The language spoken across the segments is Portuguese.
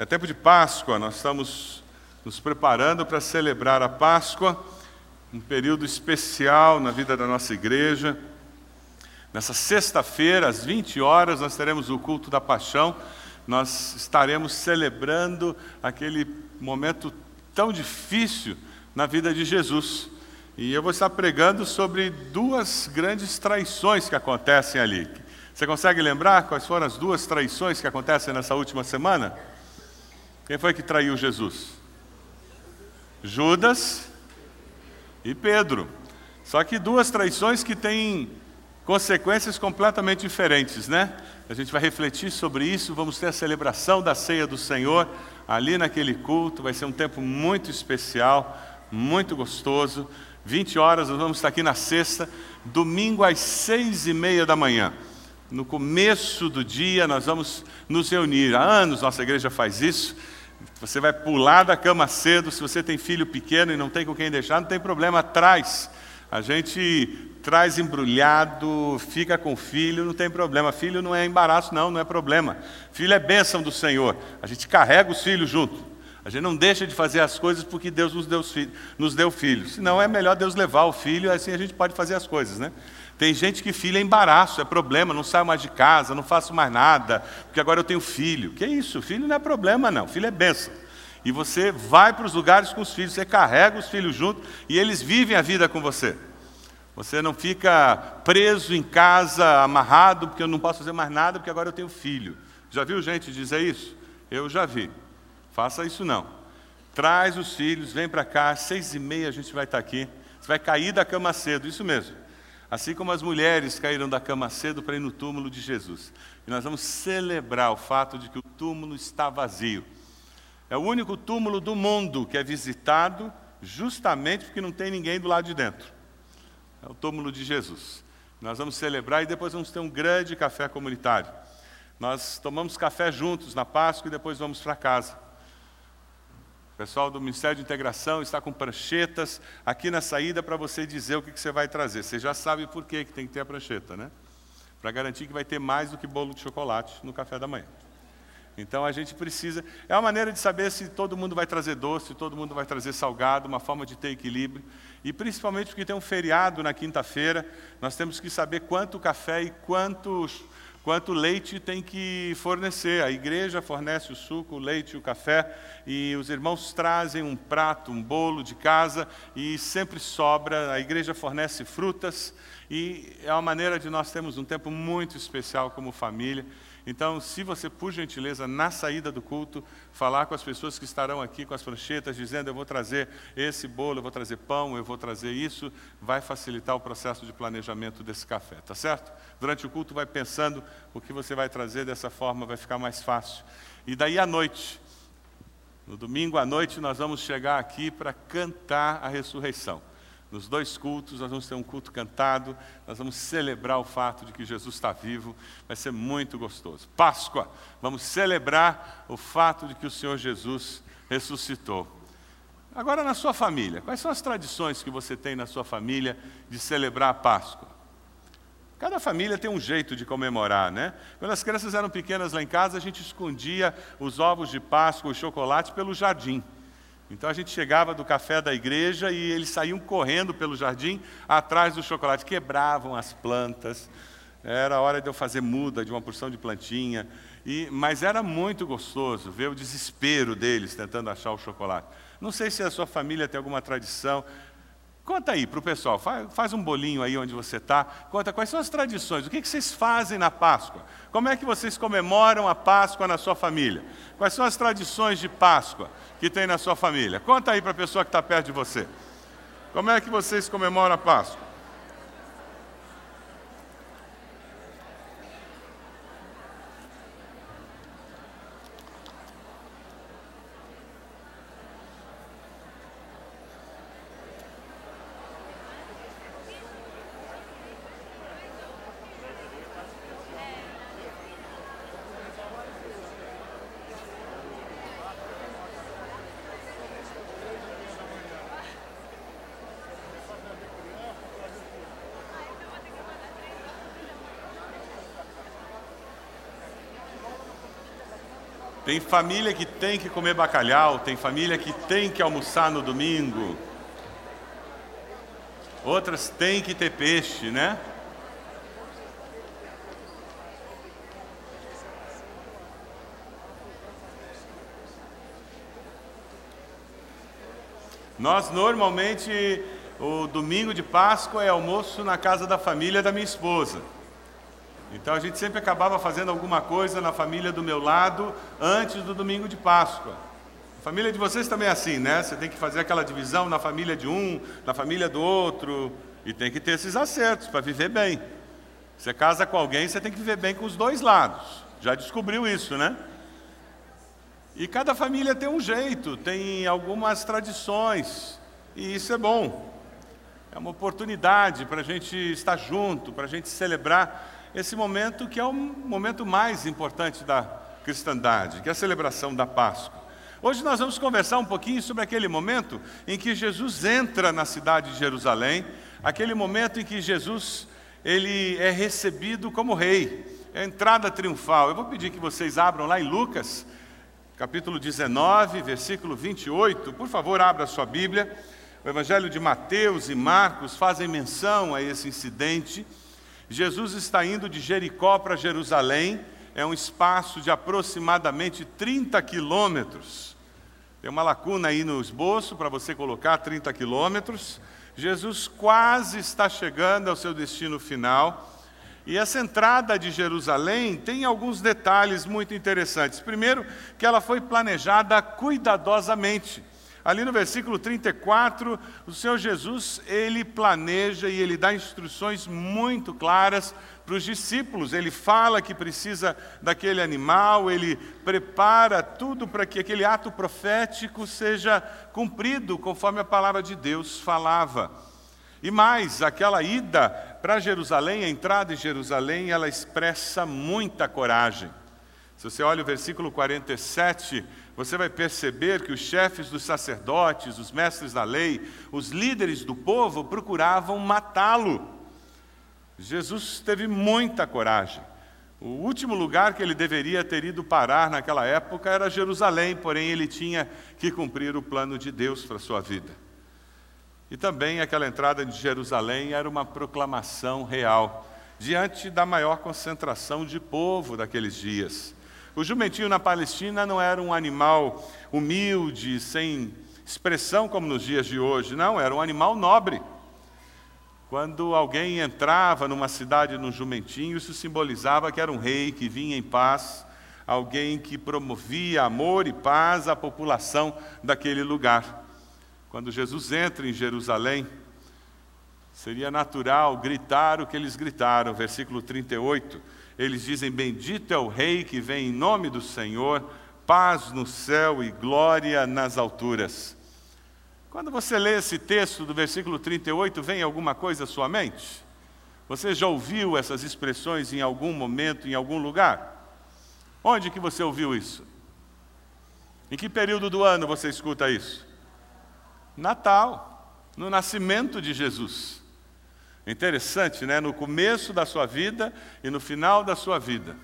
É tempo de Páscoa, nós estamos nos preparando para celebrar a Páscoa, um período especial na vida da nossa igreja. Nessa sexta-feira, às 20 horas, nós teremos o culto da paixão. Nós estaremos celebrando aquele momento tão difícil na vida de Jesus. E eu vou estar pregando sobre duas grandes traições que acontecem ali. Você consegue lembrar quais foram as duas traições que acontecem nessa última semana? Quem foi que traiu Jesus? Judas e Pedro. Só que duas traições que têm consequências completamente diferentes, né? A gente vai refletir sobre isso, vamos ter a celebração da ceia do Senhor ali naquele culto, vai ser um tempo muito especial, muito gostoso. 20 horas, nós vamos estar aqui na sexta, domingo às seis e meia da manhã. No começo do dia, nós vamos nos reunir. Há anos nossa igreja faz isso. Você vai pular da cama cedo, se você tem filho pequeno e não tem com quem deixar, não tem problema, traz. A gente traz embrulhado, fica com filho, não tem problema. Filho não é embaraço, não, não é problema. Filho é bênção do Senhor. A gente carrega os filhos junto. A gente não deixa de fazer as coisas porque Deus nos deu, nos deu filhos. Senão é melhor Deus levar o filho, assim a gente pode fazer as coisas, né? Tem gente que filho é embaraço, é problema, não saio mais de casa, não faço mais nada, porque agora eu tenho filho. Que isso? Filho não é problema, não. Filho é bênção. E você vai para os lugares com os filhos, você carrega os filhos junto e eles vivem a vida com você. Você não fica preso em casa, amarrado, porque eu não posso fazer mais nada, porque agora eu tenho filho. Já viu gente dizer isso? Eu já vi. Faça isso não. Traz os filhos, vem para cá, seis e meia a gente vai estar aqui. Você vai cair da cama cedo, isso mesmo. Assim como as mulheres caíram da cama cedo para ir no túmulo de Jesus. E nós vamos celebrar o fato de que o túmulo está vazio. É o único túmulo do mundo que é visitado justamente porque não tem ninguém do lado de dentro. É o túmulo de Jesus. Nós vamos celebrar e depois vamos ter um grande café comunitário. Nós tomamos café juntos na Páscoa e depois vamos para casa pessoal do Ministério de Integração está com pranchetas aqui na saída para você dizer o que, que, você vai trazer. Você já sabe por que, tem que ter a prancheta, né? Para garantir que vai ter mais do que bolo de chocolate no café da manhã. Então a gente precisa. É uma maneira de saber se todo mundo vai trazer doce, se todo mundo vai trazer salgado, uma forma de ter equilíbrio. E principalmente porque tem um feriado na quinta-feira, nós temos que saber quanto café e quanto quanto leite tem que fornecer. A igreja fornece o suco, o leite, o café, e os irmãos trazem um prato, um bolo de casa, e sempre sobra. A igreja fornece frutas, e é uma maneira de nós termos um tempo muito especial como família. Então, se você, por gentileza, na saída do culto, falar com as pessoas que estarão aqui com as pranchetas, dizendo: Eu vou trazer esse bolo, eu vou trazer pão, eu vou trazer isso, vai facilitar o processo de planejamento desse café, tá certo? Durante o culto, vai pensando o que você vai trazer, dessa forma vai ficar mais fácil. E daí à noite, no domingo à noite, nós vamos chegar aqui para cantar a ressurreição. Nos dois cultos, nós vamos ter um culto cantado, nós vamos celebrar o fato de que Jesus está vivo, vai ser muito gostoso. Páscoa, vamos celebrar o fato de que o Senhor Jesus ressuscitou. Agora, na sua família, quais são as tradições que você tem na sua família de celebrar a Páscoa? Cada família tem um jeito de comemorar, né? Quando as crianças eram pequenas lá em casa, a gente escondia os ovos de Páscoa, o chocolate pelo jardim. Então a gente chegava do café da igreja e eles saíam correndo pelo jardim atrás do chocolate, quebravam as plantas. Era hora de eu fazer muda de uma porção de plantinha. E, mas era muito gostoso ver o desespero deles tentando achar o chocolate. Não sei se a sua família tem alguma tradição. Conta aí para o pessoal, faz, um bolinho aí onde você está. Conta quais são as tradições, o que vocês fazem na Páscoa? Como é que vocês comemoram a Páscoa na sua família? Quais são as tradições de Páscoa que tem na sua família? Conta aí para a pessoa que está perto de você. Como é que vocês comemoram a Páscoa? Tem família que tem que comer bacalhau, tem família que tem que almoçar no domingo. Outras têm que ter peixe, né? Nós normalmente o domingo de Páscoa é almoço na casa da família da minha esposa. Então a gente sempre acabava fazendo alguma coisa na família do meu lado antes do domingo de Páscoa. A família de vocês também é assim, né? Você tem que fazer aquela divisão na família de um, na família do outro, e tem que ter esses acertos para viver bem. Você casa com alguém, você tem que viver bem com os dois lados. Já descobriu isso, né? E cada família tem um jeito, tem algumas tradições, e isso é bom. É uma oportunidade para a gente estar junto, para a gente celebrar esse momento que é o momento mais importante da cristandade, que é a celebração da Páscoa. Hoje nós vamos conversar um pouquinho sobre aquele momento em que Jesus entra na cidade de Jerusalém, aquele momento em que Jesus ele é recebido como rei, é a entrada triunfal. Eu vou pedir que vocês abram lá em Lucas, capítulo 19, versículo 28. Por favor, abra sua Bíblia. O Evangelho de Mateus e Marcos fazem menção a esse incidente. Jesus está indo de Jericó para Jerusalém, é um espaço de aproximadamente 30 quilômetros. Tem uma lacuna aí no esboço para você colocar 30 quilômetros. Jesus quase está chegando ao seu destino final. E essa entrada de Jerusalém tem alguns detalhes muito interessantes. Primeiro, que ela foi planejada cuidadosamente. Ali no versículo 34, o Senhor Jesus, ele planeja e ele dá instruções muito claras para os discípulos. Ele fala que precisa daquele animal, ele prepara tudo para que aquele ato profético seja cumprido conforme a palavra de Deus falava. E mais, aquela ida para Jerusalém, a entrada em Jerusalém, ela expressa muita coragem. Se você olha o versículo 47, você vai perceber que os chefes dos sacerdotes, os mestres da lei, os líderes do povo procuravam matá-lo. Jesus teve muita coragem. O último lugar que ele deveria ter ido parar naquela época era Jerusalém, porém ele tinha que cumprir o plano de Deus para a sua vida. E também aquela entrada de Jerusalém era uma proclamação real, diante da maior concentração de povo daqueles dias. O jumentinho na Palestina não era um animal humilde, sem expressão como nos dias de hoje, não, era um animal nobre. Quando alguém entrava numa cidade no jumentinho, isso simbolizava que era um rei que vinha em paz, alguém que promovia amor e paz à população daquele lugar. Quando Jesus entra em Jerusalém, seria natural gritar o que eles gritaram, versículo 38 eles dizem: Bendito é o Rei que vem em nome do Senhor, paz no céu e glória nas alturas. Quando você lê esse texto do versículo 38, vem alguma coisa à sua mente? Você já ouviu essas expressões em algum momento, em algum lugar? Onde que você ouviu isso? Em que período do ano você escuta isso? Natal, no nascimento de Jesus. Interessante, né? No começo da sua vida e no final da sua vida.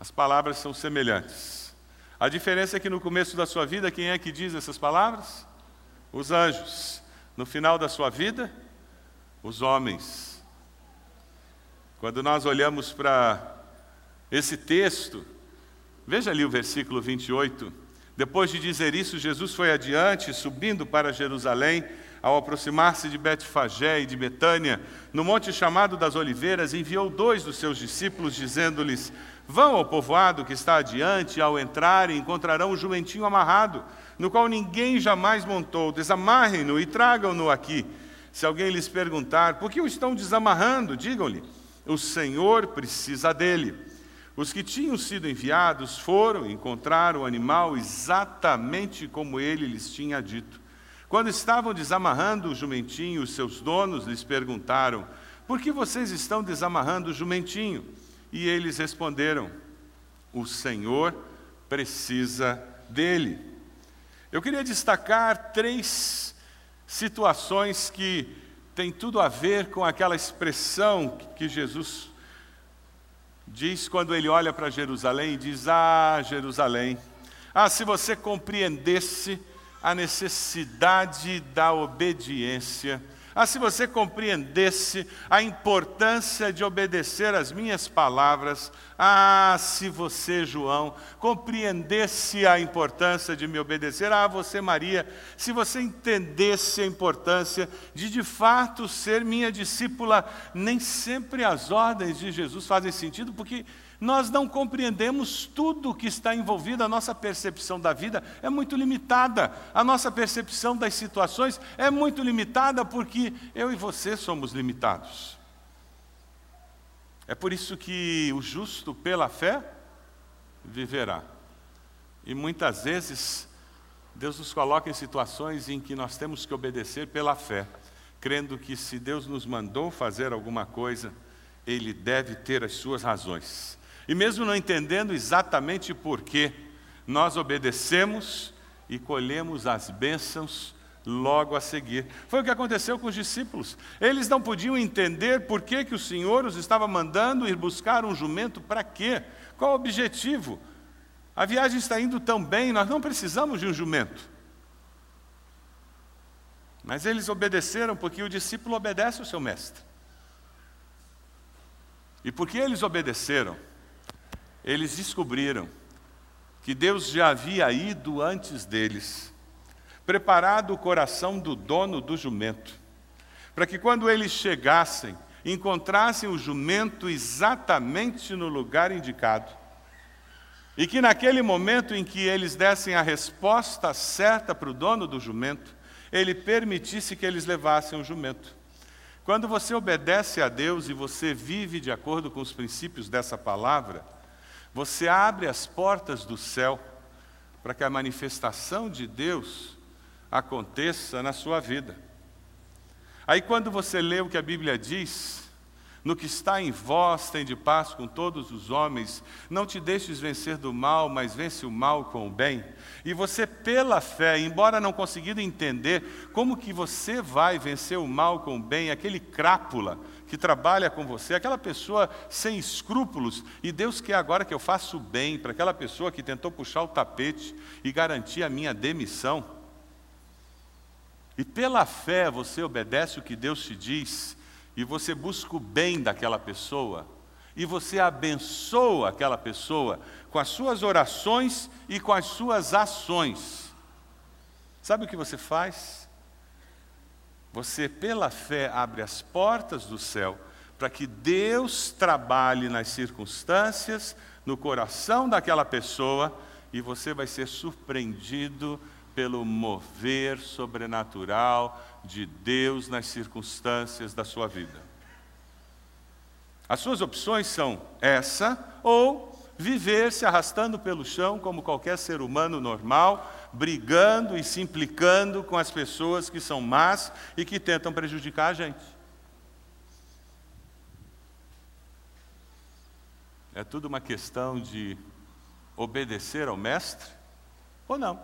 As palavras são semelhantes. A diferença é que no começo da sua vida, quem é que diz essas palavras? Os anjos. No final da sua vida, os homens. Quando nós olhamos para esse texto, veja ali o versículo 28. Depois de dizer isso, Jesus foi adiante, subindo para Jerusalém ao aproximar-se de Betfagé e de Betânia, no monte chamado das Oliveiras, enviou dois dos seus discípulos, dizendo-lhes: Vão ao povoado que está adiante, ao entrarem encontrarão um jumentinho amarrado, no qual ninguém jamais montou. Desamarrem-no e tragam-no aqui. Se alguém lhes perguntar por que o estão desamarrando, digam-lhe: O Senhor precisa dele. Os que tinham sido enviados foram e encontraram o animal exatamente como ele lhes tinha dito. Quando estavam desamarrando o jumentinho, os seus donos lhes perguntaram: Por que vocês estão desamarrando o jumentinho? E eles responderam: O Senhor precisa dele. Eu queria destacar três situações que têm tudo a ver com aquela expressão que Jesus diz quando ele olha para Jerusalém e diz: Ah, Jerusalém, ah, se você compreendesse a necessidade da obediência, ah, se você compreendesse a importância de obedecer às minhas palavras, ah, se você, João, compreendesse a importância de me obedecer, ah, você, Maria, se você entendesse a importância de de fato ser minha discípula, nem sempre as ordens de Jesus fazem sentido, porque nós não compreendemos tudo que está envolvido, a nossa percepção da vida é muito limitada, a nossa percepção das situações é muito limitada porque eu e você somos limitados. É por isso que o justo pela fé viverá. E muitas vezes Deus nos coloca em situações em que nós temos que obedecer pela fé, crendo que se Deus nos mandou fazer alguma coisa, Ele deve ter as suas razões. E mesmo não entendendo exatamente por que, nós obedecemos e colhemos as bênçãos logo a seguir. Foi o que aconteceu com os discípulos. Eles não podiam entender por que, que o Senhor os estava mandando ir buscar um jumento, para quê? Qual o objetivo? A viagem está indo tão bem, nós não precisamos de um jumento. Mas eles obedeceram porque o discípulo obedece ao seu mestre. E porque eles obedeceram, eles descobriram que Deus já havia ido antes deles, preparado o coração do dono do jumento, para que quando eles chegassem, encontrassem o jumento exatamente no lugar indicado, e que naquele momento em que eles dessem a resposta certa para o dono do jumento, ele permitisse que eles levassem o jumento. Quando você obedece a Deus e você vive de acordo com os princípios dessa palavra, você abre as portas do céu para que a manifestação de Deus aconteça na sua vida. Aí, quando você lê o que a Bíblia diz, no que está em vós, tem de paz com todos os homens. Não te deixes vencer do mal, mas vence o mal com o bem. E você, pela fé, embora não conseguindo entender como que você vai vencer o mal com o bem, aquele crápula que trabalha com você, aquela pessoa sem escrúpulos, e Deus quer agora que eu faça o bem para aquela pessoa que tentou puxar o tapete e garantir a minha demissão. E pela fé você obedece o que Deus te diz, e você busca o bem daquela pessoa, e você abençoa aquela pessoa com as suas orações e com as suas ações. Sabe o que você faz? Você, pela fé, abre as portas do céu para que Deus trabalhe nas circunstâncias, no coração daquela pessoa, e você vai ser surpreendido pelo mover sobrenatural de Deus nas circunstâncias da sua vida. As suas opções são essa ou viver se arrastando pelo chão como qualquer ser humano normal, brigando e se implicando com as pessoas que são más e que tentam prejudicar a gente. É tudo uma questão de obedecer ao Mestre ou não.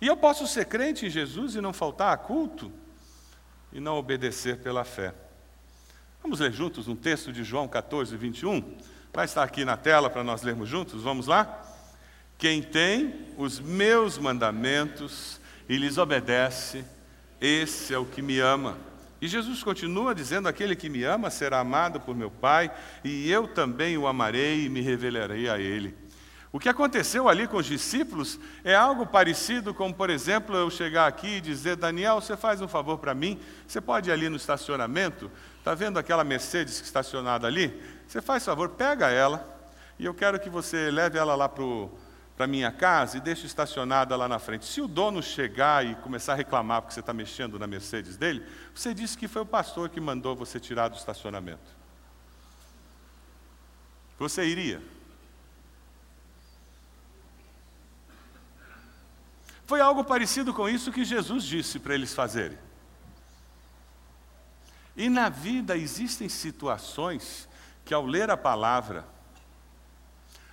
E eu posso ser crente em Jesus e não faltar a culto e não obedecer pela fé. Vamos ler juntos um texto de João 14, 21? Vai estar aqui na tela para nós lermos juntos? Vamos lá? Quem tem os meus mandamentos e lhes obedece, esse é o que me ama. E Jesus continua dizendo: Aquele que me ama será amado por meu Pai, e eu também o amarei e me revelarei a ele. O que aconteceu ali com os discípulos é algo parecido com, por exemplo, eu chegar aqui e dizer: Daniel, você faz um favor para mim? Você pode ir ali no estacionamento? Está vendo aquela Mercedes estacionada ali? Você faz favor, pega ela, e eu quero que você leve ela lá para a minha casa e deixe estacionada lá na frente. Se o dono chegar e começar a reclamar porque você está mexendo na Mercedes dele, você disse que foi o pastor que mandou você tirar do estacionamento. Você iria? Foi algo parecido com isso que Jesus disse para eles fazerem. E na vida existem situações que ao ler a palavra,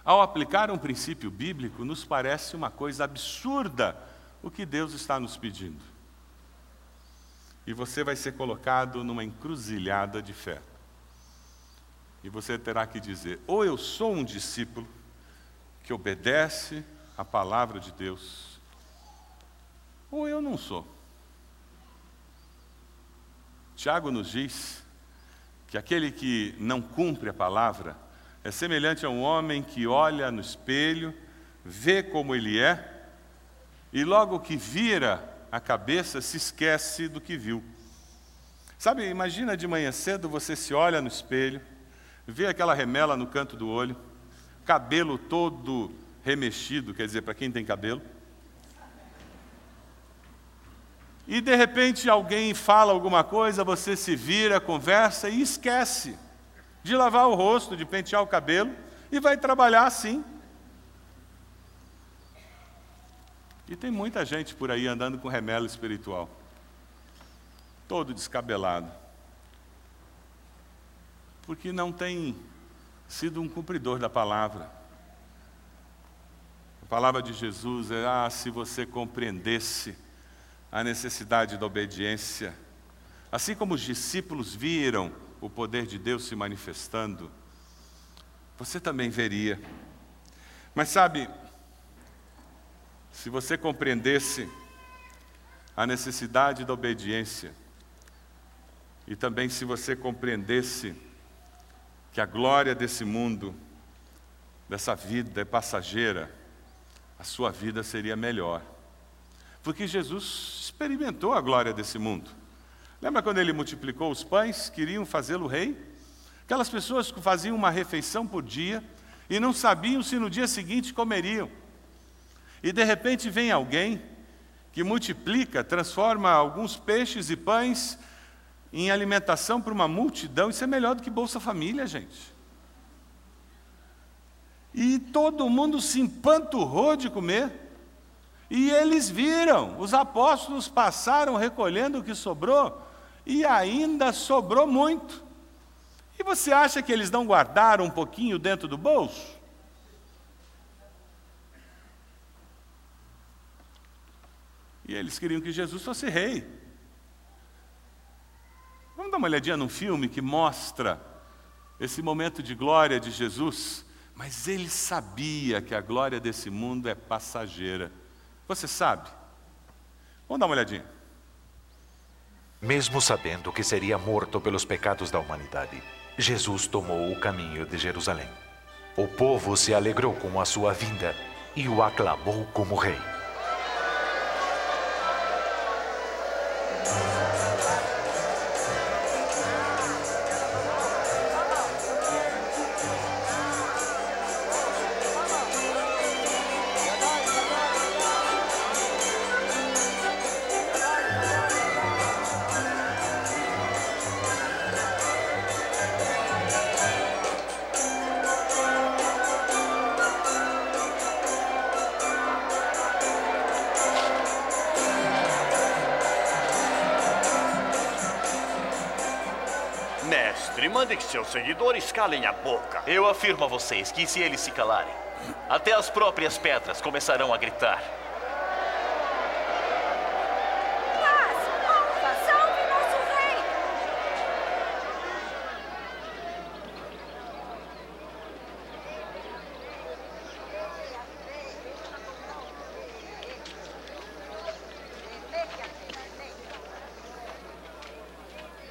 ao aplicar um princípio bíblico, nos parece uma coisa absurda o que Deus está nos pedindo. E você vai ser colocado numa encruzilhada de fé. E você terá que dizer: ou eu sou um discípulo que obedece a palavra de Deus, ou eu não sou. Tiago nos diz que aquele que não cumpre a palavra é semelhante a um homem que olha no espelho, vê como ele é, e logo que vira a cabeça se esquece do que viu. Sabe, imagina de manhã cedo você se olha no espelho, vê aquela remela no canto do olho, cabelo todo remexido, quer dizer, para quem tem cabelo. E de repente alguém fala alguma coisa, você se vira, conversa e esquece de lavar o rosto, de pentear o cabelo e vai trabalhar assim. E tem muita gente por aí andando com remelo espiritual, todo descabelado, porque não tem sido um cumpridor da palavra. A palavra de Jesus é: ah, se você compreendesse a necessidade da obediência, assim como os discípulos viram o poder de Deus se manifestando, você também veria. Mas sabe, se você compreendesse a necessidade da obediência, e também se você compreendesse que a glória desse mundo, dessa vida é passageira, a sua vida seria melhor. Porque Jesus experimentou a glória desse mundo. Lembra quando ele multiplicou os pães, queriam fazê-lo rei? Aquelas pessoas que faziam uma refeição por dia e não sabiam se no dia seguinte comeriam. E de repente vem alguém que multiplica, transforma alguns peixes e pães em alimentação para uma multidão. Isso é melhor do que Bolsa Família, gente. E todo mundo se empanturrou de comer. E eles viram, os apóstolos passaram recolhendo o que sobrou, e ainda sobrou muito. E você acha que eles não guardaram um pouquinho dentro do bolso? E eles queriam que Jesus fosse rei. Vamos dar uma olhadinha num filme que mostra esse momento de glória de Jesus, mas ele sabia que a glória desse mundo é passageira. Você sabe? Vamos dar uma olhadinha. Mesmo sabendo que seria morto pelos pecados da humanidade, Jesus tomou o caminho de Jerusalém. O povo se alegrou com a sua vinda e o aclamou como rei. Seguidores calem a boca. Eu afirmo a vocês que se eles se calarem, até as próprias pedras começarão a gritar.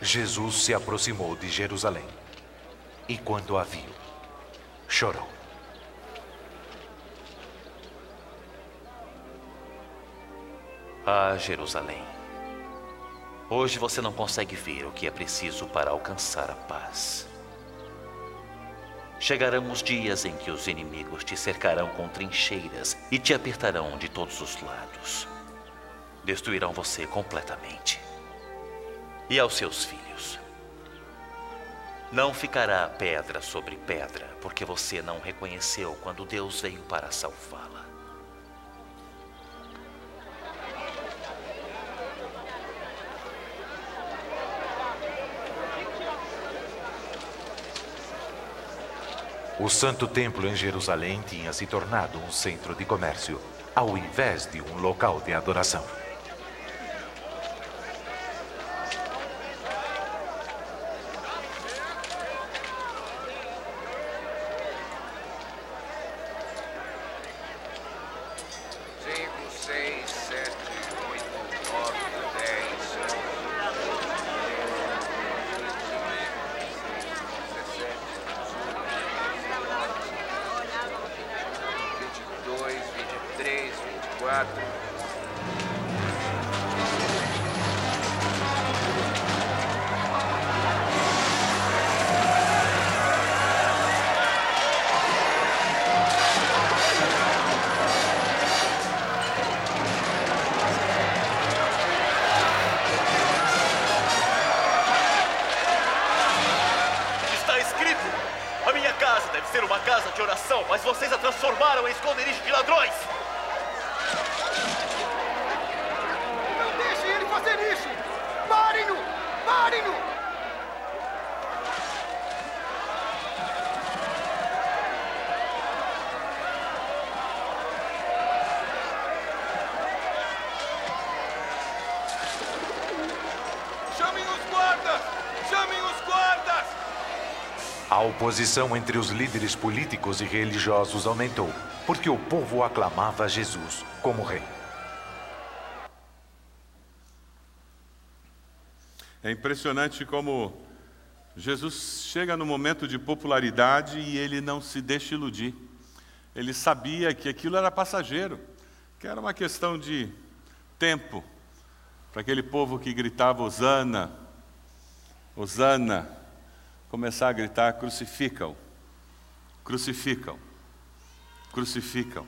Jesus se aproximou de Jerusalém e, quando a viu, chorou. Ah, Jerusalém. Hoje você não consegue ver o que é preciso para alcançar a paz. Chegarão os dias em que os inimigos te cercarão com trincheiras e te apertarão de todos os lados. Destruirão você completamente e aos seus filhos. Não ficará pedra sobre pedra, porque você não reconheceu quando Deus veio para salvá-la. O Santo Templo em Jerusalém tinha se tornado um centro de comércio, ao invés de um local de adoração. bad. Oposição entre os líderes políticos e religiosos aumentou, porque o povo aclamava Jesus como rei. É impressionante como Jesus chega no momento de popularidade e ele não se deixa iludir. Ele sabia que aquilo era passageiro, que era uma questão de tempo para aquele povo que gritava Hosana, Hosana, começar a gritar crucificam, crucificam, crucificam.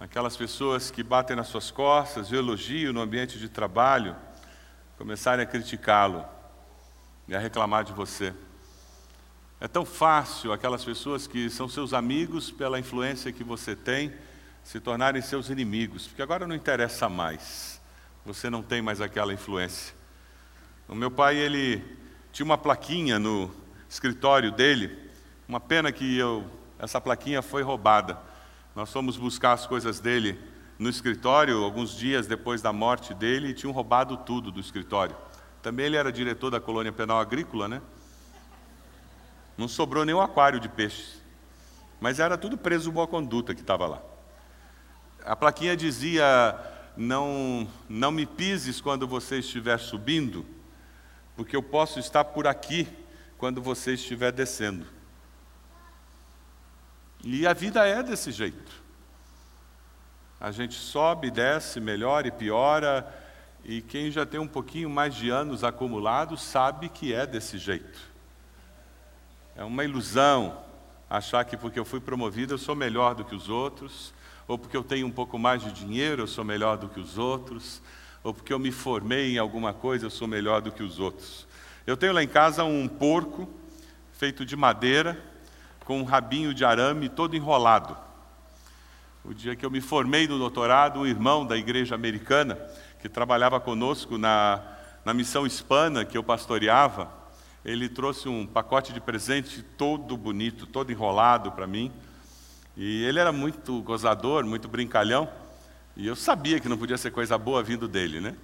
Aquelas pessoas que batem nas suas costas, o elogio no ambiente de trabalho, começarem a criticá-lo e a reclamar de você. É tão fácil aquelas pessoas que são seus amigos pela influência que você tem se tornarem seus inimigos, porque agora não interessa mais. Você não tem mais aquela influência. O meu pai, ele tinha uma plaquinha no escritório dele, uma pena que eu, essa plaquinha foi roubada. Nós fomos buscar as coisas dele no escritório, alguns dias depois da morte dele, e tinham roubado tudo do escritório. Também ele era diretor da colônia penal agrícola, né? Não sobrou nenhum aquário de peixes. Mas era tudo preso boa conduta que estava lá. A plaquinha dizia: não, não me pises quando você estiver subindo, porque eu posso estar por aqui quando você estiver descendo. E a vida é desse jeito. A gente sobe, desce, melhora e piora, e quem já tem um pouquinho mais de anos acumulados sabe que é desse jeito. É uma ilusão achar que porque eu fui promovido eu sou melhor do que os outros, ou porque eu tenho um pouco mais de dinheiro eu sou melhor do que os outros, ou porque eu me formei em alguma coisa eu sou melhor do que os outros. Eu tenho lá em casa um porco feito de madeira, com um rabinho de arame todo enrolado. O dia que eu me formei no doutorado, um irmão da igreja americana, que trabalhava conosco na, na missão hispana que eu pastoreava, ele trouxe um pacote de presente todo bonito, todo enrolado para mim. E ele era muito gozador, muito brincalhão, e eu sabia que não podia ser coisa boa vindo dele, né?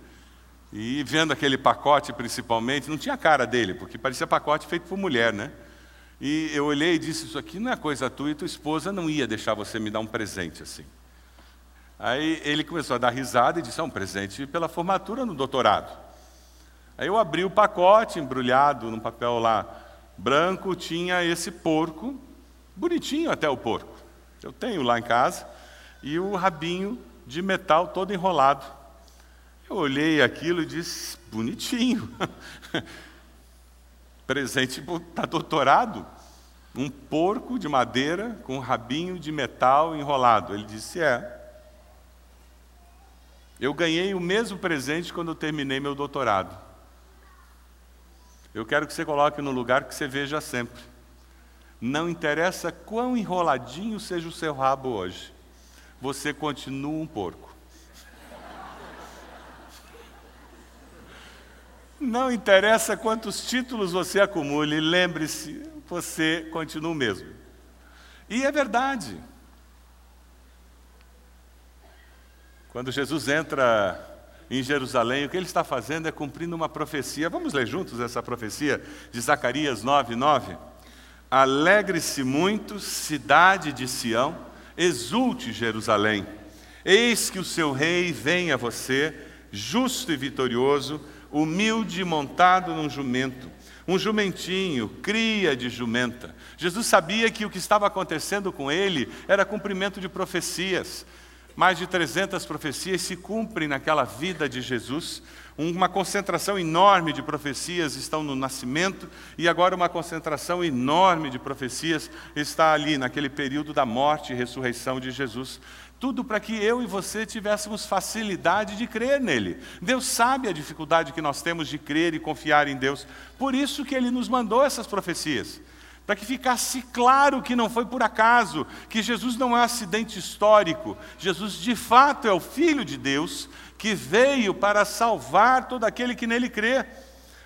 E vendo aquele pacote principalmente, não tinha cara dele, porque parecia pacote feito por mulher, né? E eu olhei e disse: Isso aqui não é coisa tua e tua esposa não ia deixar você me dar um presente assim. Aí ele começou a dar risada e disse: É um presente pela formatura no doutorado. Aí eu abri o pacote, embrulhado num papel lá branco, tinha esse porco, bonitinho até o porco. Eu tenho lá em casa, e o rabinho de metal todo enrolado. Eu olhei aquilo e disse: Bonitinho. presente para doutorado, um porco de madeira com um rabinho de metal enrolado. Ele disse: É. Eu ganhei o mesmo presente quando eu terminei meu doutorado. Eu quero que você coloque no lugar que você veja sempre. Não interessa quão enroladinho seja o seu rabo hoje, você continua um porco. Não interessa quantos títulos você acumule, lembre-se, você continua o mesmo. E é verdade. Quando Jesus entra em Jerusalém, o que ele está fazendo é cumprindo uma profecia. Vamos ler juntos essa profecia de Zacarias 9, 9? Alegre-se muito, cidade de Sião, exulte Jerusalém. Eis que o seu rei vem a você, justo e vitorioso, humilde montado num jumento, um jumentinho, cria de jumenta. Jesus sabia que o que estava acontecendo com ele era cumprimento de profecias. Mais de 300 profecias se cumprem naquela vida de Jesus. Uma concentração enorme de profecias estão no nascimento, e agora uma concentração enorme de profecias está ali, naquele período da morte e ressurreição de Jesus. Tudo para que eu e você tivéssemos facilidade de crer nele. Deus sabe a dificuldade que nós temos de crer e confiar em Deus. Por isso que ele nos mandou essas profecias para que ficasse claro que não foi por acaso, que Jesus não é um acidente histórico, Jesus de fato é o Filho de Deus que veio para salvar todo aquele que nele crê,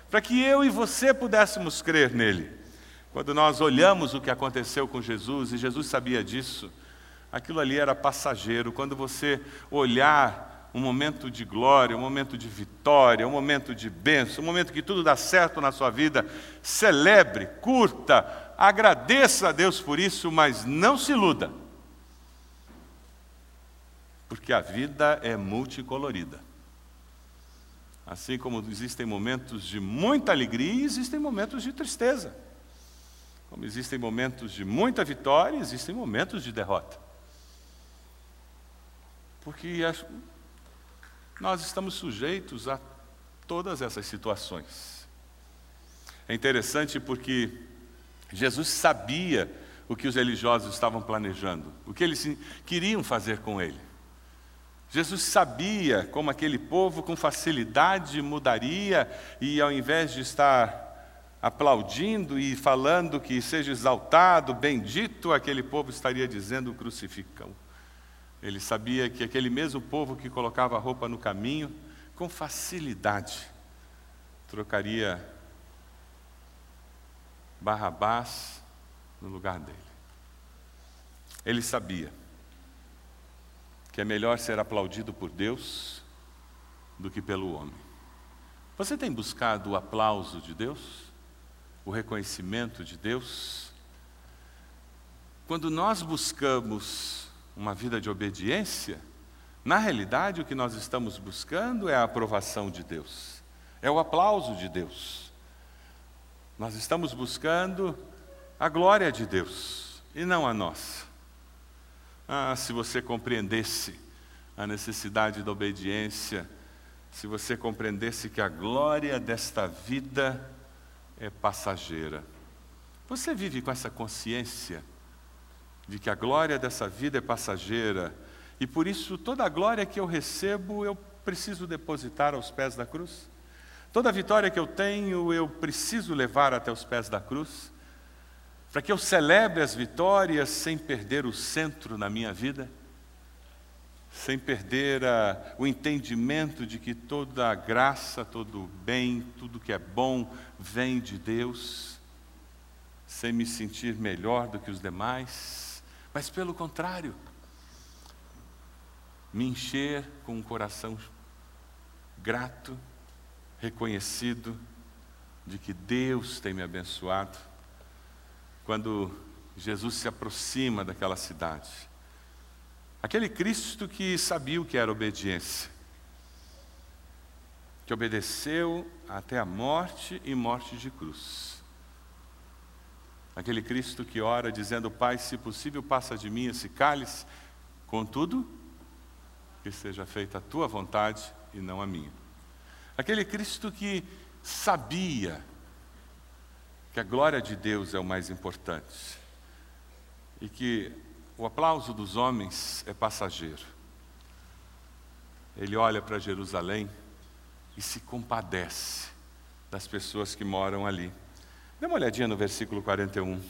para que eu e você pudéssemos crer nele. Quando nós olhamos o que aconteceu com Jesus, e Jesus sabia disso, aquilo ali era passageiro. Quando você olhar um momento de glória, um momento de vitória, um momento de bênção, um momento que tudo dá certo na sua vida, celebre, curta, agradeça a Deus por isso, mas não se iluda. Porque a vida é multicolorida. Assim como existem momentos de muita alegria, existem momentos de tristeza. Como existem momentos de muita vitória, existem momentos de derrota. Porque nós estamos sujeitos a todas essas situações. É interessante porque Jesus sabia o que os religiosos estavam planejando, o que eles queriam fazer com ele. Jesus sabia como aquele povo com facilidade mudaria e ao invés de estar aplaudindo e falando que seja exaltado, bendito, aquele povo estaria dizendo crucificam. Ele sabia que aquele mesmo povo que colocava a roupa no caminho, com facilidade, trocaria Barrabás no lugar dele. Ele sabia que é melhor ser aplaudido por Deus do que pelo homem. Você tem buscado o aplauso de Deus? O reconhecimento de Deus? Quando nós buscamos uma vida de obediência, na realidade o que nós estamos buscando é a aprovação de Deus, é o aplauso de Deus. Nós estamos buscando a glória de Deus e não a nossa. Ah, se você compreendesse a necessidade da obediência, se você compreendesse que a glória desta vida é passageira. Você vive com essa consciência de que a glória dessa vida é passageira e por isso toda a glória que eu recebo eu preciso depositar aos pés da cruz? Toda vitória que eu tenho, eu preciso levar até os pés da cruz, para que eu celebre as vitórias sem perder o centro na minha vida, sem perder a, o entendimento de que toda a graça, todo o bem, tudo que é bom vem de Deus, sem me sentir melhor do que os demais, mas pelo contrário, me encher com um coração grato reconhecido de que Deus tem me abençoado. Quando Jesus se aproxima daquela cidade, aquele Cristo que sabia o que era obediência, que obedeceu até a morte e morte de cruz. Aquele Cristo que ora dizendo: Pai, se possível, passa de mim esse cálice, contudo, que seja feita a tua vontade e não a minha. Aquele Cristo que sabia que a glória de Deus é o mais importante e que o aplauso dos homens é passageiro. Ele olha para Jerusalém e se compadece das pessoas que moram ali. Dê uma olhadinha no versículo 41.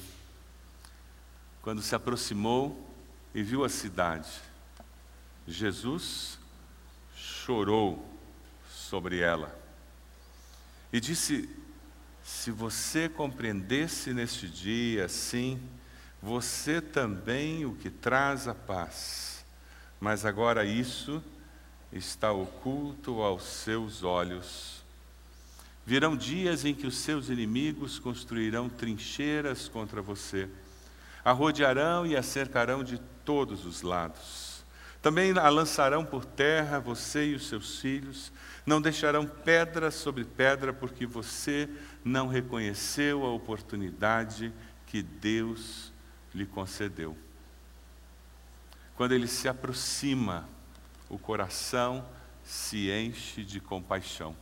Quando se aproximou e viu a cidade, Jesus chorou sobre ela. E disse: Se você compreendesse neste dia, sim, você também o que traz a paz. Mas agora isso está oculto aos seus olhos. Virão dias em que os seus inimigos construirão trincheiras contra você, a rodearão e a cercarão de todos os lados. Também a lançarão por terra, você e os seus filhos, não deixarão pedra sobre pedra, porque você não reconheceu a oportunidade que Deus lhe concedeu. quando ele se aproxima, o coração se enche de compaixão.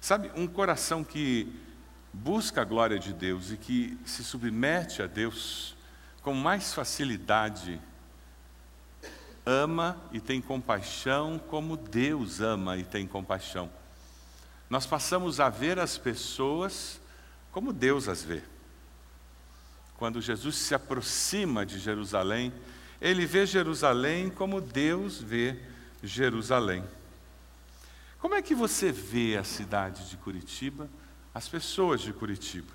Sabe, um coração que busca a glória de Deus e que se submete a Deus com mais facilidade, ama e tem compaixão como Deus ama e tem compaixão. Nós passamos a ver as pessoas como Deus as vê. Quando Jesus se aproxima de Jerusalém, ele vê Jerusalém como Deus vê Jerusalém. Como é que você vê a cidade de Curitiba, as pessoas de Curitiba?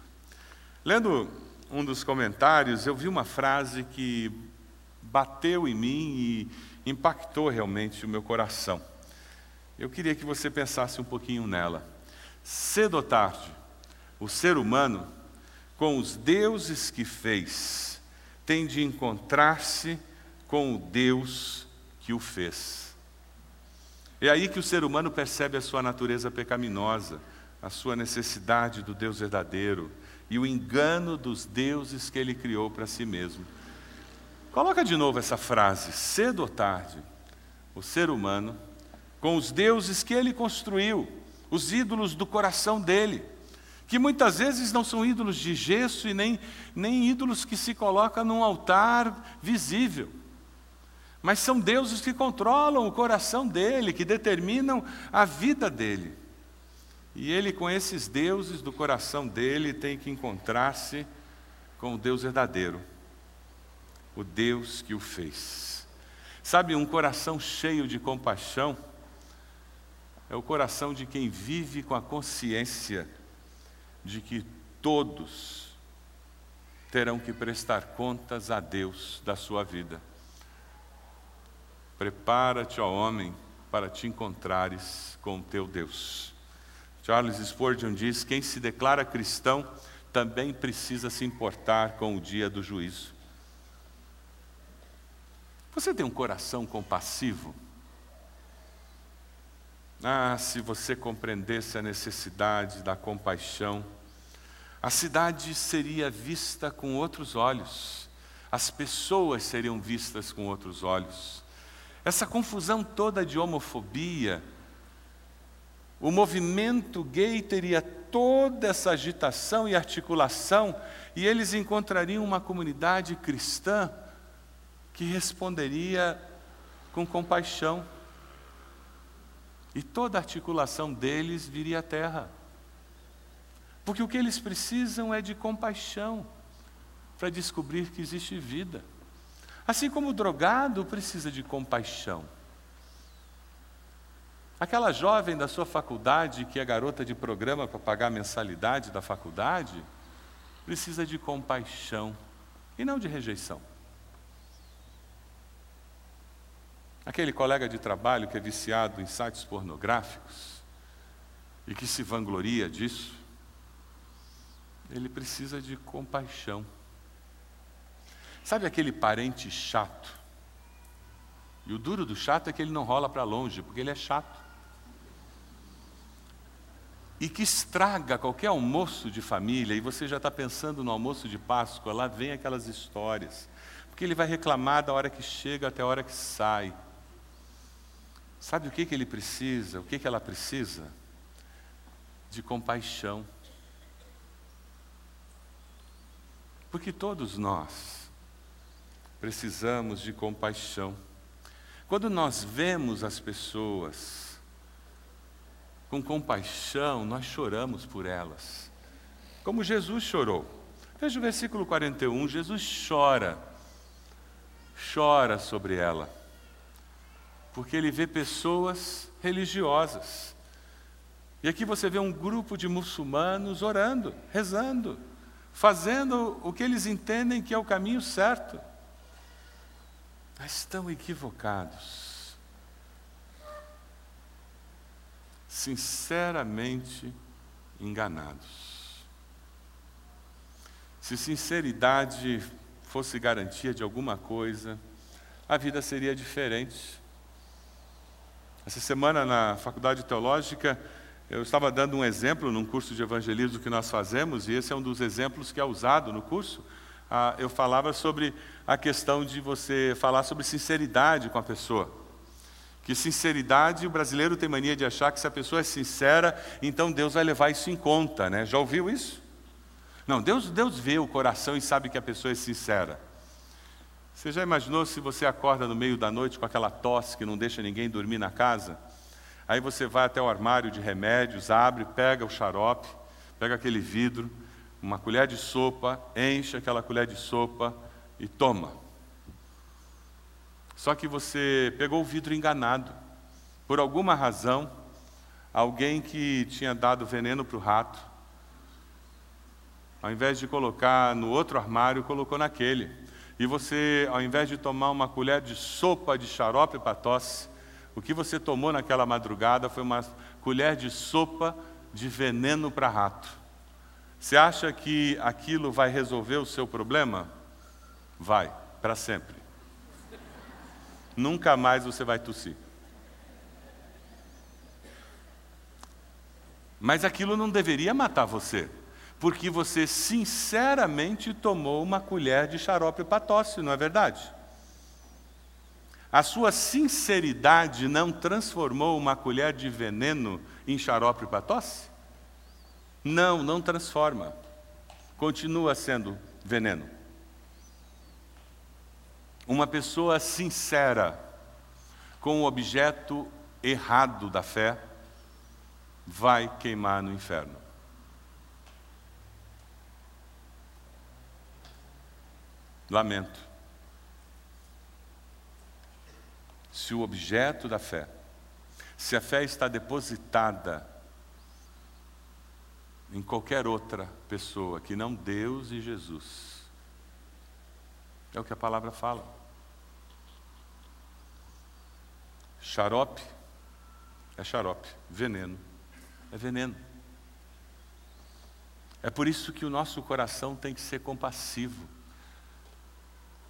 Lendo um dos comentários, eu vi uma frase que bateu em mim e impactou realmente o meu coração. Eu queria que você pensasse um pouquinho nela. Cedo ou tarde, o ser humano, com os deuses que fez, tem de encontrar-se com o Deus que o fez. É aí que o ser humano percebe a sua natureza pecaminosa, a sua necessidade do Deus verdadeiro e o engano dos deuses que ele criou para si mesmo. Coloca de novo essa frase: cedo ou tarde, o ser humano, com os deuses que ele construiu, os ídolos do coração dele, que muitas vezes não são ídolos de gesso e nem, nem ídolos que se colocam num altar visível mas são deuses que controlam o coração dele, que determinam a vida dele. E ele, com esses deuses do coração dele, tem que encontrar-se com o Deus verdadeiro, o Deus que o fez. Sabe, um coração cheio de compaixão é o coração de quem vive com a consciência de que todos terão que prestar contas a Deus da sua vida. Prepara-te, ó homem, para te encontrares com o teu Deus. Charles Spurgeon diz: quem se declara cristão também precisa se importar com o dia do juízo. Você tem um coração compassivo? Ah, se você compreendesse a necessidade da compaixão, a cidade seria vista com outros olhos, as pessoas seriam vistas com outros olhos. Essa confusão toda de homofobia, o movimento gay teria toda essa agitação e articulação, e eles encontrariam uma comunidade cristã que responderia com compaixão. E toda a articulação deles viria à terra. Porque o que eles precisam é de compaixão para descobrir que existe vida. Assim como o drogado precisa de compaixão. Aquela jovem da sua faculdade, que é garota de programa para pagar a mensalidade da faculdade, precisa de compaixão e não de rejeição. Aquele colega de trabalho que é viciado em sites pornográficos e que se vangloria disso, ele precisa de compaixão. Sabe aquele parente chato? E o duro do chato é que ele não rola para longe, porque ele é chato. E que estraga qualquer almoço de família, e você já está pensando no almoço de Páscoa, lá vem aquelas histórias. Porque ele vai reclamar da hora que chega até a hora que sai. Sabe o que, que ele precisa? O que, que ela precisa? De compaixão. Porque todos nós, precisamos de compaixão. Quando nós vemos as pessoas com compaixão, nós choramos por elas, como Jesus chorou. Veja o versículo 41, Jesus chora, chora sobre ela, porque ele vê pessoas religiosas. E aqui você vê um grupo de muçulmanos orando, rezando, fazendo o que eles entendem que é o caminho certo mas estão equivocados. Sinceramente enganados. Se sinceridade fosse garantia de alguma coisa, a vida seria diferente. Essa semana na faculdade teológica, eu estava dando um exemplo num curso de evangelismo que nós fazemos, e esse é um dos exemplos que é usado no curso ah, eu falava sobre a questão de você falar sobre sinceridade com a pessoa. Que sinceridade, o brasileiro tem mania de achar que se a pessoa é sincera, então Deus vai levar isso em conta, né? Já ouviu isso? Não, Deus, Deus vê o coração e sabe que a pessoa é sincera. Você já imaginou se você acorda no meio da noite com aquela tosse que não deixa ninguém dormir na casa? Aí você vai até o armário de remédios, abre, pega o xarope, pega aquele vidro, uma colher de sopa, enche aquela colher de sopa e toma. Só que você pegou o vidro enganado. Por alguma razão, alguém que tinha dado veneno para o rato, ao invés de colocar no outro armário, colocou naquele. E você, ao invés de tomar uma colher de sopa de xarope para tosse, o que você tomou naquela madrugada foi uma colher de sopa de veneno para rato. Você acha que aquilo vai resolver o seu problema? Vai, para sempre. Nunca mais você vai tossir. Mas aquilo não deveria matar você porque você sinceramente tomou uma colher de xarope para tosse, não é verdade? A sua sinceridade não transformou uma colher de veneno em xarope para tosse? Não, não transforma. Continua sendo veneno. Uma pessoa sincera com o objeto errado da fé vai queimar no inferno. Lamento. Se o objeto da fé, se a fé está depositada em qualquer outra pessoa que não Deus e Jesus, é o que a palavra fala. Xarope é xarope, veneno é veneno. É por isso que o nosso coração tem que ser compassivo.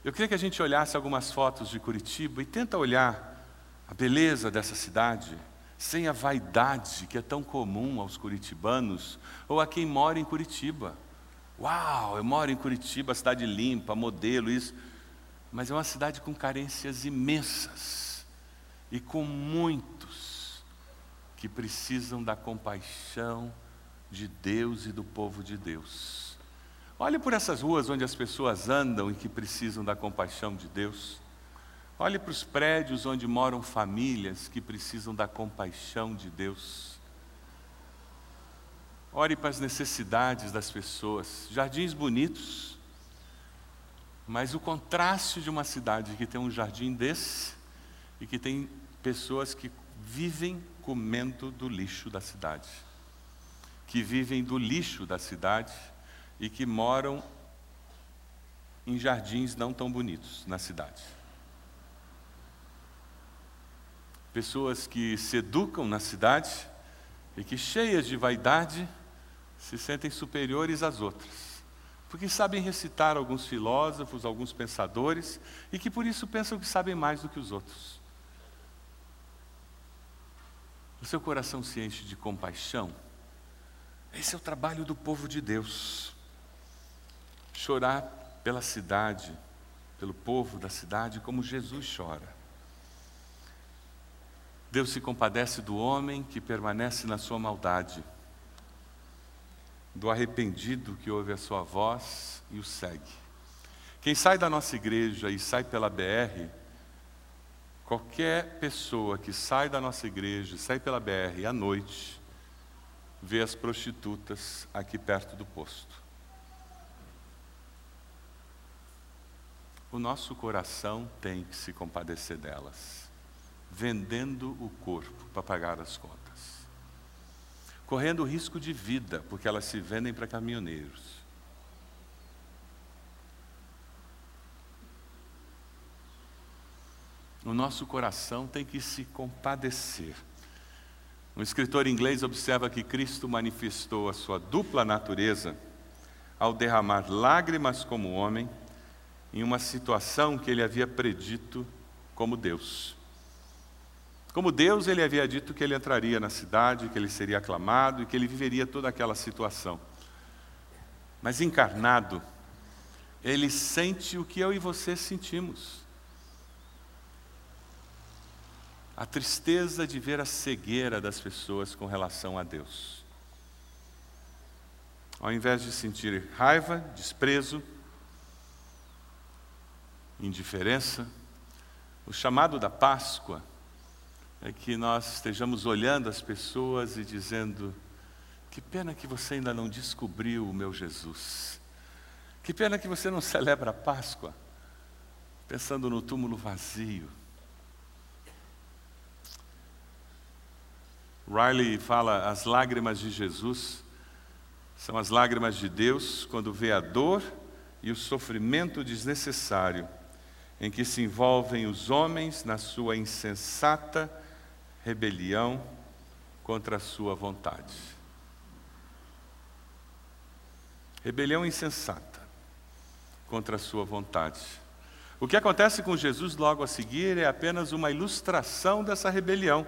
Eu queria que a gente olhasse algumas fotos de Curitiba e tenta olhar a beleza dessa cidade sem a vaidade que é tão comum aos curitibanos ou a quem mora em Curitiba. Uau, eu moro em Curitiba, cidade limpa, modelo, isso. Mas é uma cidade com carências imensas e com muitos que precisam da compaixão de Deus e do povo de Deus. Olhe por essas ruas onde as pessoas andam e que precisam da compaixão de Deus. Olhe para os prédios onde moram famílias que precisam da compaixão de Deus. Olhe para as necessidades das pessoas. Jardins bonitos, mas o contraste de uma cidade que tem um jardim desse e que tem pessoas que vivem comendo do lixo da cidade, que vivem do lixo da cidade e que moram em jardins não tão bonitos na cidade. Pessoas que se educam na cidade e que, cheias de vaidade, se sentem superiores às outras, porque sabem recitar alguns filósofos, alguns pensadores, e que por isso pensam que sabem mais do que os outros. O seu coração se enche de compaixão. Esse é o trabalho do povo de Deus chorar pela cidade, pelo povo da cidade, como Jesus chora. Deus se compadece do homem que permanece na sua maldade, do arrependido que ouve a sua voz e o segue. Quem sai da nossa igreja e sai pela BR, qualquer pessoa que sai da nossa igreja e sai pela BR à noite, vê as prostitutas aqui perto do posto. O nosso coração tem que se compadecer delas, vendendo o corpo para pagar as contas, correndo risco de vida, porque elas se vendem para caminhoneiros. O nosso coração tem que se compadecer. Um escritor inglês observa que Cristo manifestou a sua dupla natureza ao derramar lágrimas como homem em uma situação que ele havia predito como Deus. Como Deus, ele havia dito que ele entraria na cidade, que ele seria aclamado e que ele viveria toda aquela situação. Mas encarnado, Ele sente o que eu e você sentimos. A tristeza de ver a cegueira das pessoas com relação a Deus. Ao invés de sentir raiva, desprezo, indiferença, o chamado da Páscoa é que nós estejamos olhando as pessoas e dizendo: que pena que você ainda não descobriu o meu Jesus. Que pena que você não celebra a Páscoa pensando no túmulo vazio. Riley fala: as lágrimas de Jesus são as lágrimas de Deus quando vê a dor e o sofrimento desnecessário em que se envolvem os homens na sua insensata rebelião contra a sua vontade. Rebelião insensata contra a sua vontade. O que acontece com Jesus logo a seguir é apenas uma ilustração dessa rebelião.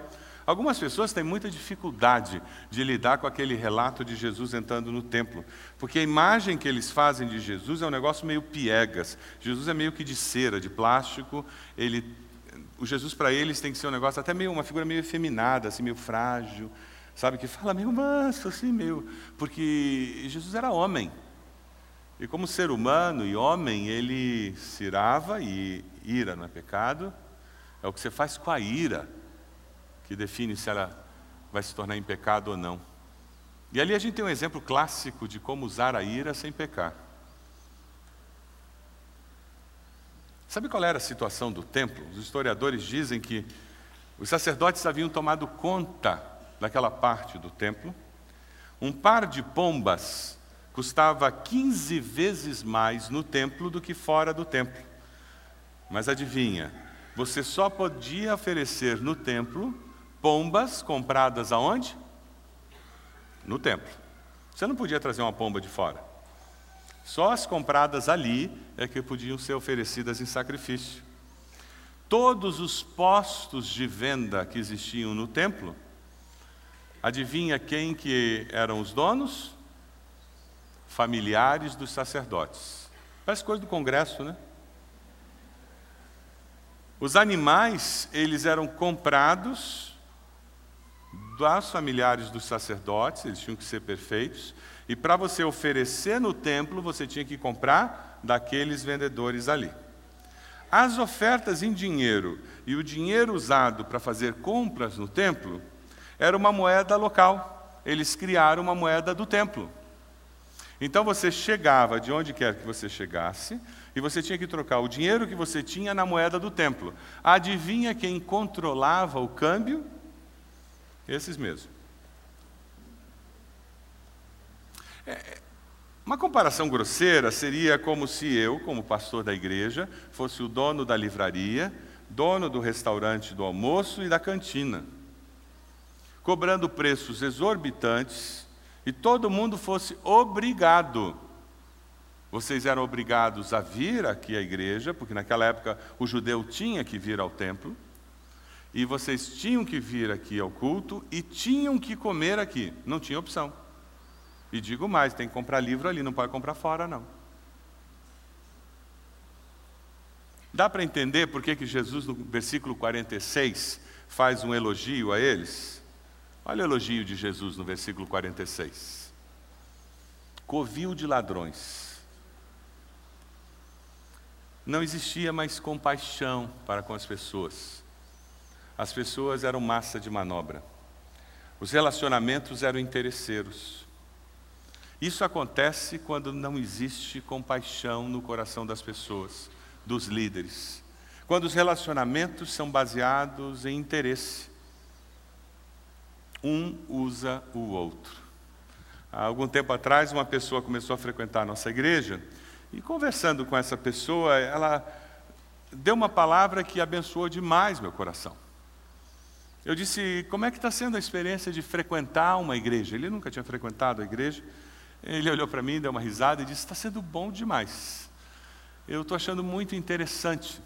Algumas pessoas têm muita dificuldade de lidar com aquele relato de Jesus entrando no templo, porque a imagem que eles fazem de Jesus é um negócio meio piegas. Jesus é meio que de cera, de plástico, ele o Jesus para eles tem que ser um negócio até meio uma figura meio efeminada, assim meio frágil, sabe que fala meio manso assim, meio, porque Jesus era homem. E como ser humano e homem, ele se irava e ira não é pecado. É o que você faz com a ira que define se ela vai se tornar em pecado ou não. E ali a gente tem um exemplo clássico de como usar a ira sem pecar. Sabe qual era a situação do templo? Os historiadores dizem que os sacerdotes haviam tomado conta daquela parte do templo. Um par de pombas custava 15 vezes mais no templo do que fora do templo. Mas adivinha, você só podia oferecer no templo pombas compradas aonde? No templo. Você não podia trazer uma pomba de fora. Só as compradas ali é que podiam ser oferecidas em sacrifício. Todos os postos de venda que existiam no templo, adivinha quem que eram os donos? Familiares dos sacerdotes. Parece coisa do congresso, né? Os animais, eles eram comprados dos familiares dos sacerdotes, eles tinham que ser perfeitos, e para você oferecer no templo, você tinha que comprar daqueles vendedores ali. As ofertas em dinheiro e o dinheiro usado para fazer compras no templo era uma moeda local. Eles criaram uma moeda do templo. Então você chegava de onde quer que você chegasse e você tinha que trocar o dinheiro que você tinha na moeda do templo. Adivinha quem controlava o câmbio? Esses mesmos. É, uma comparação grosseira seria como se eu, como pastor da igreja, fosse o dono da livraria, dono do restaurante do almoço e da cantina, cobrando preços exorbitantes e todo mundo fosse obrigado. Vocês eram obrigados a vir aqui à igreja, porque naquela época o judeu tinha que vir ao templo e vocês tinham que vir aqui ao culto e tinham que comer aqui, não tinha opção. E digo mais, tem que comprar livro ali, não pode comprar fora, não. Dá para entender por que, que Jesus, no versículo 46, faz um elogio a eles? Olha o elogio de Jesus no versículo 46. Covil de ladrões. Não existia mais compaixão para com as pessoas. As pessoas eram massa de manobra. Os relacionamentos eram interesseiros. Isso acontece quando não existe compaixão no coração das pessoas, dos líderes. Quando os relacionamentos são baseados em interesse. Um usa o outro. Há algum tempo atrás, uma pessoa começou a frequentar a nossa igreja e, conversando com essa pessoa, ela deu uma palavra que abençoou demais meu coração. Eu disse: Como é que está sendo a experiência de frequentar uma igreja? Ele nunca tinha frequentado a igreja. Ele olhou para mim, deu uma risada e disse: Está sendo bom demais. Eu estou achando muito interessante,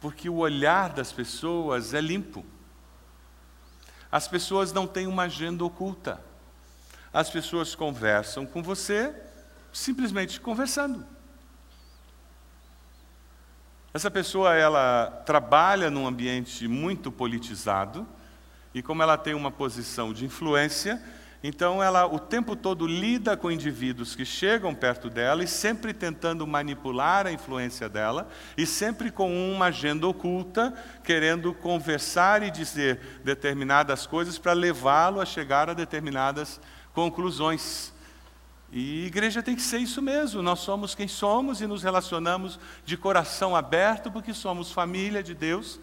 porque o olhar das pessoas é limpo. As pessoas não têm uma agenda oculta. As pessoas conversam com você simplesmente conversando. Essa pessoa ela trabalha num ambiente muito politizado e como ela tem uma posição de influência, então ela o tempo todo lida com indivíduos que chegam perto dela e sempre tentando manipular a influência dela e sempre com uma agenda oculta, querendo conversar e dizer determinadas coisas para levá-lo a chegar a determinadas conclusões. E igreja tem que ser isso mesmo. Nós somos quem somos e nos relacionamos de coração aberto porque somos família de Deus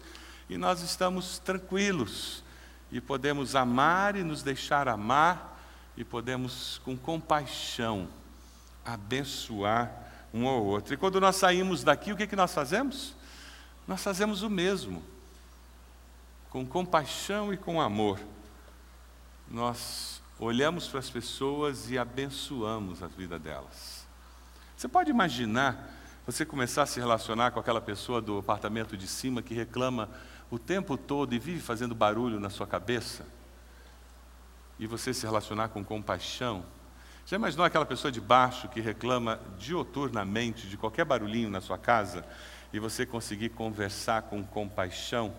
e nós estamos tranquilos e podemos amar e nos deixar amar, e podemos, com compaixão, abençoar um ao outro. E quando nós saímos daqui, o que, que nós fazemos? Nós fazemos o mesmo, com compaixão e com amor. Nós olhamos para as pessoas e abençoamos a vida delas. Você pode imaginar você começar a se relacionar com aquela pessoa do apartamento de cima que reclama o tempo todo e vive fazendo barulho na sua cabeça, e você se relacionar com compaixão, já imaginou aquela pessoa de baixo que reclama dioturnamente de qualquer barulhinho na sua casa e você conseguir conversar com compaixão?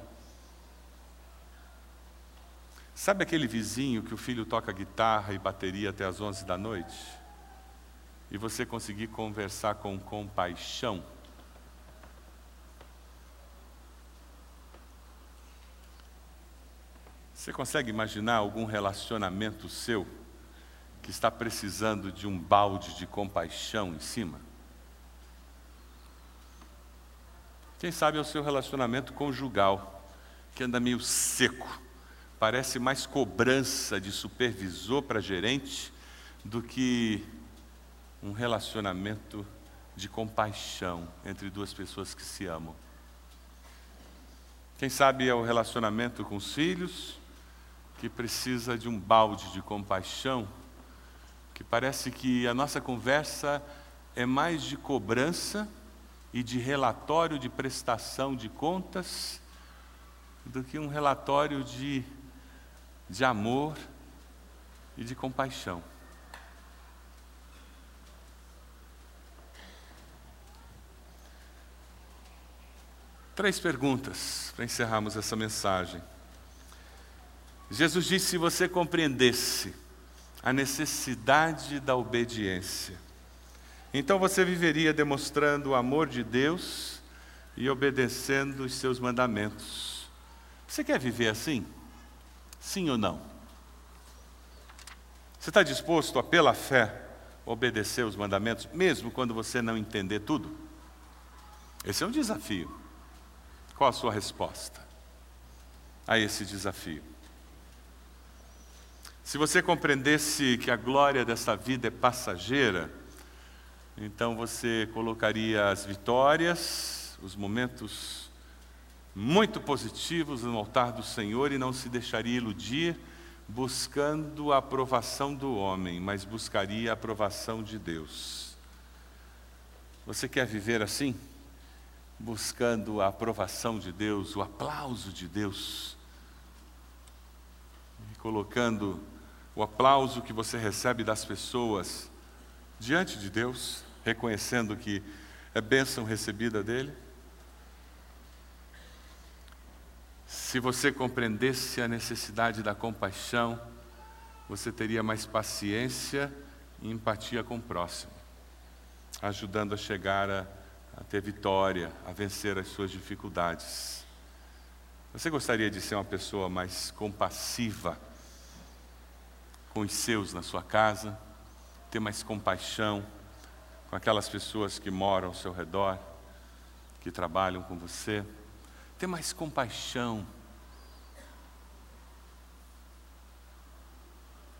Sabe aquele vizinho que o filho toca guitarra e bateria até as 11 da noite? E você conseguir conversar com compaixão? Você consegue imaginar algum relacionamento seu que está precisando de um balde de compaixão em cima? Quem sabe é o seu relacionamento conjugal, que anda meio seco, parece mais cobrança de supervisor para gerente do que um relacionamento de compaixão entre duas pessoas que se amam. Quem sabe é o relacionamento com os filhos, que precisa de um balde de compaixão, que parece que a nossa conversa é mais de cobrança e de relatório de prestação de contas do que um relatório de, de amor e de compaixão. Três perguntas para encerrarmos essa mensagem. Jesus disse: se você compreendesse a necessidade da obediência, então você viveria demonstrando o amor de Deus e obedecendo os seus mandamentos. Você quer viver assim? Sim ou não? Você está disposto a, pela fé, obedecer os mandamentos, mesmo quando você não entender tudo? Esse é um desafio. Qual a sua resposta a esse desafio? Se você compreendesse que a glória dessa vida é passageira, então você colocaria as vitórias, os momentos muito positivos no altar do Senhor e não se deixaria iludir buscando a aprovação do homem, mas buscaria a aprovação de Deus. Você quer viver assim? Buscando a aprovação de Deus, o aplauso de Deus, e colocando o aplauso que você recebe das pessoas diante de Deus, reconhecendo que é bênção recebida dele? Se você compreendesse a necessidade da compaixão, você teria mais paciência e empatia com o próximo, ajudando a chegar a, a ter vitória, a vencer as suas dificuldades. Você gostaria de ser uma pessoa mais compassiva? com os seus na sua casa, ter mais compaixão com aquelas pessoas que moram ao seu redor, que trabalham com você, ter mais compaixão.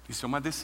Isso é uma decisão.